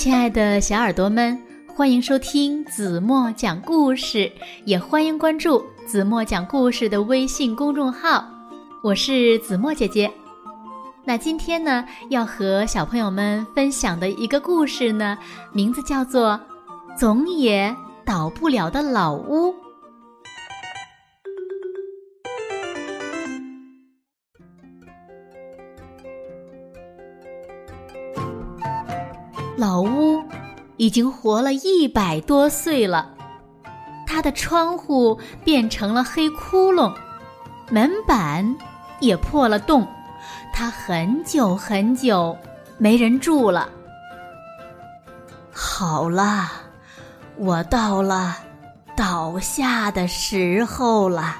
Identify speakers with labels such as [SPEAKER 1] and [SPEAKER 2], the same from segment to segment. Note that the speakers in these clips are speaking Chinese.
[SPEAKER 1] 亲爱的小耳朵们，欢迎收听子墨讲故事，也欢迎关注子墨讲故事的微信公众号。我是子墨姐姐。那今天呢，要和小朋友们分享的一个故事呢，名字叫做《总也倒不了的老屋》。老屋已经活了一百多岁了，它的窗户变成了黑窟窿，门板也破了洞，它很久很久没人住了。好了，我到了倒下的时候了。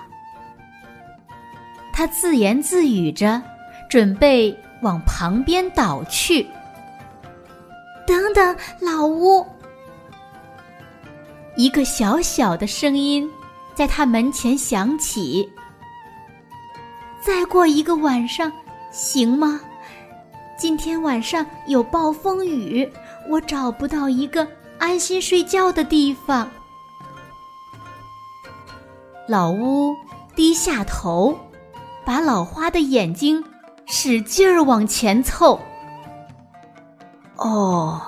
[SPEAKER 1] 他自言自语着，准备往旁边倒去。
[SPEAKER 2] 等等，老屋！
[SPEAKER 1] 一个小小的声音在他门前响起。
[SPEAKER 2] 再过一个晚上，行吗？今天晚上有暴风雨，我找不到一个安心睡觉的地方。
[SPEAKER 1] 老屋低下头，把老花的眼睛使劲儿往前凑。哦，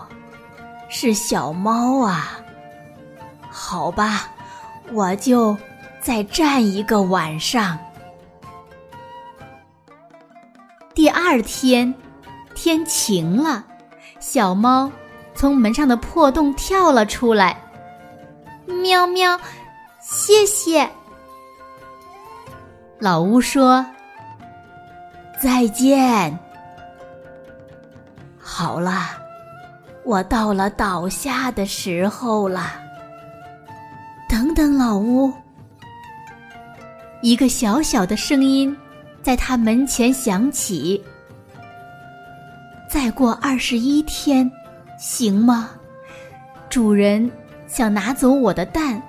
[SPEAKER 1] 是小猫啊。好吧，我就再站一个晚上。第二天，天晴了，小猫从门上的破洞跳了出来。
[SPEAKER 2] 喵喵，谢谢。
[SPEAKER 1] 老屋说：“再见。”好了。我到了倒下的时候了。等等，老屋。一个小小的声音在他门前响起。再过二十一天，行吗？主人想拿走我的蛋，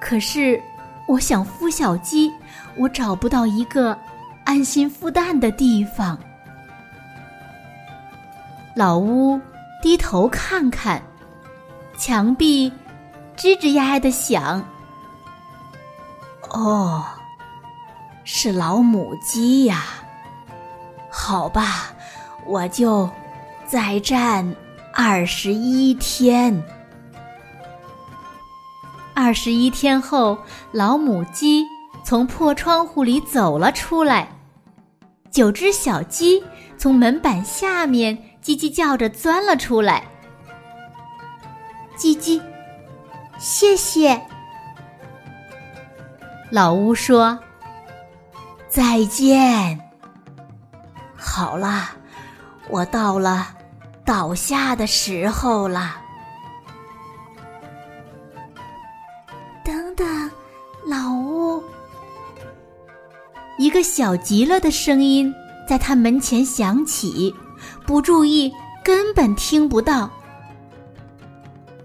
[SPEAKER 1] 可是我想孵小鸡，我找不到一个安心孵蛋的地方。老屋。低头看看，墙壁吱吱呀呀的响。哦，是老母鸡呀。好吧，我就再站二十一天。二十一天后，老母鸡从破窗户里走了出来，九只小鸡从门板下面。叽叽叫着钻了出来。
[SPEAKER 2] 叽叽，谢谢。
[SPEAKER 1] 老屋说：“再见。”好了，我到了倒下的时候了。
[SPEAKER 2] 等等，老屋。
[SPEAKER 1] 一个小极了的声音在他门前响起。不注意，根本听不到。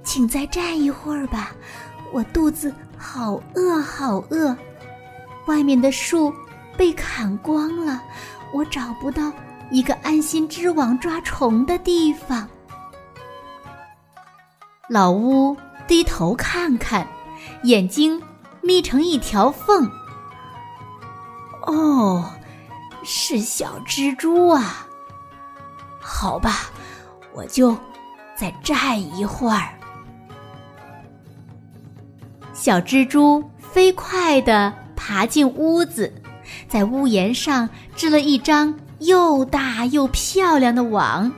[SPEAKER 2] 请再站一会儿吧，我肚子好饿，好饿。外面的树被砍光了，我找不到一个安心织网抓虫的地方。
[SPEAKER 1] 老乌低头看看，眼睛眯成一条缝。哦，是小蜘蛛啊。好吧，我就再站一会儿。小蜘蛛飞快地爬进屋子，在屋檐上织了一张又大又漂亮的网。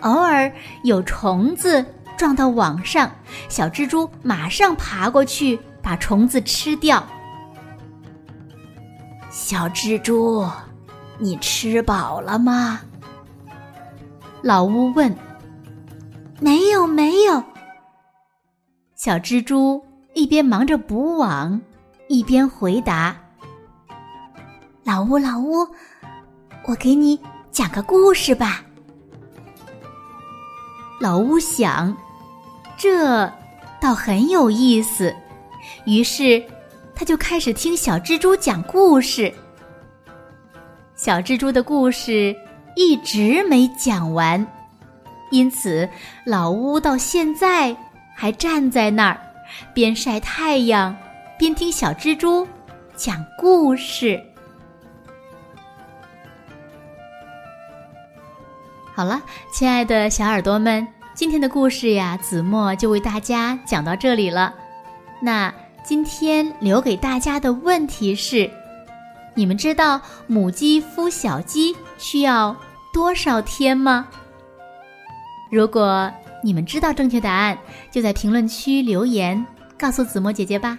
[SPEAKER 1] 偶尔有虫子撞到网上，小蜘蛛马上爬过去把虫子吃掉。小蜘蛛，你吃饱了吗？老乌问：“
[SPEAKER 2] 没有，没有。”
[SPEAKER 1] 小蜘蛛一边忙着补网，一边回答：“
[SPEAKER 2] 老乌，老乌，我给你讲个故事吧。”
[SPEAKER 1] 老乌想，这倒很有意思，于是他就开始听小蜘蛛讲故事。小蜘蛛的故事。一直没讲完，因此老屋到现在还站在那儿，边晒太阳边听小蜘蛛讲故事。好了，亲爱的小耳朵们，今天的故事呀，子墨就为大家讲到这里了。那今天留给大家的问题是：你们知道母鸡孵小鸡需要多少天吗？如果你们知道正确答案，就在评论区留言告诉子墨姐姐吧。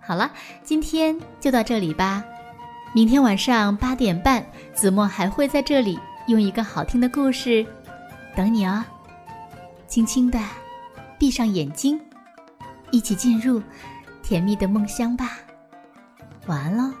[SPEAKER 1] 好了，今天就到这里吧。明天晚上八点半，子墨还会在这里。用一个好听的故事等你哦，轻轻的闭上眼睛，一起进入甜蜜的梦乡吧。晚安喽。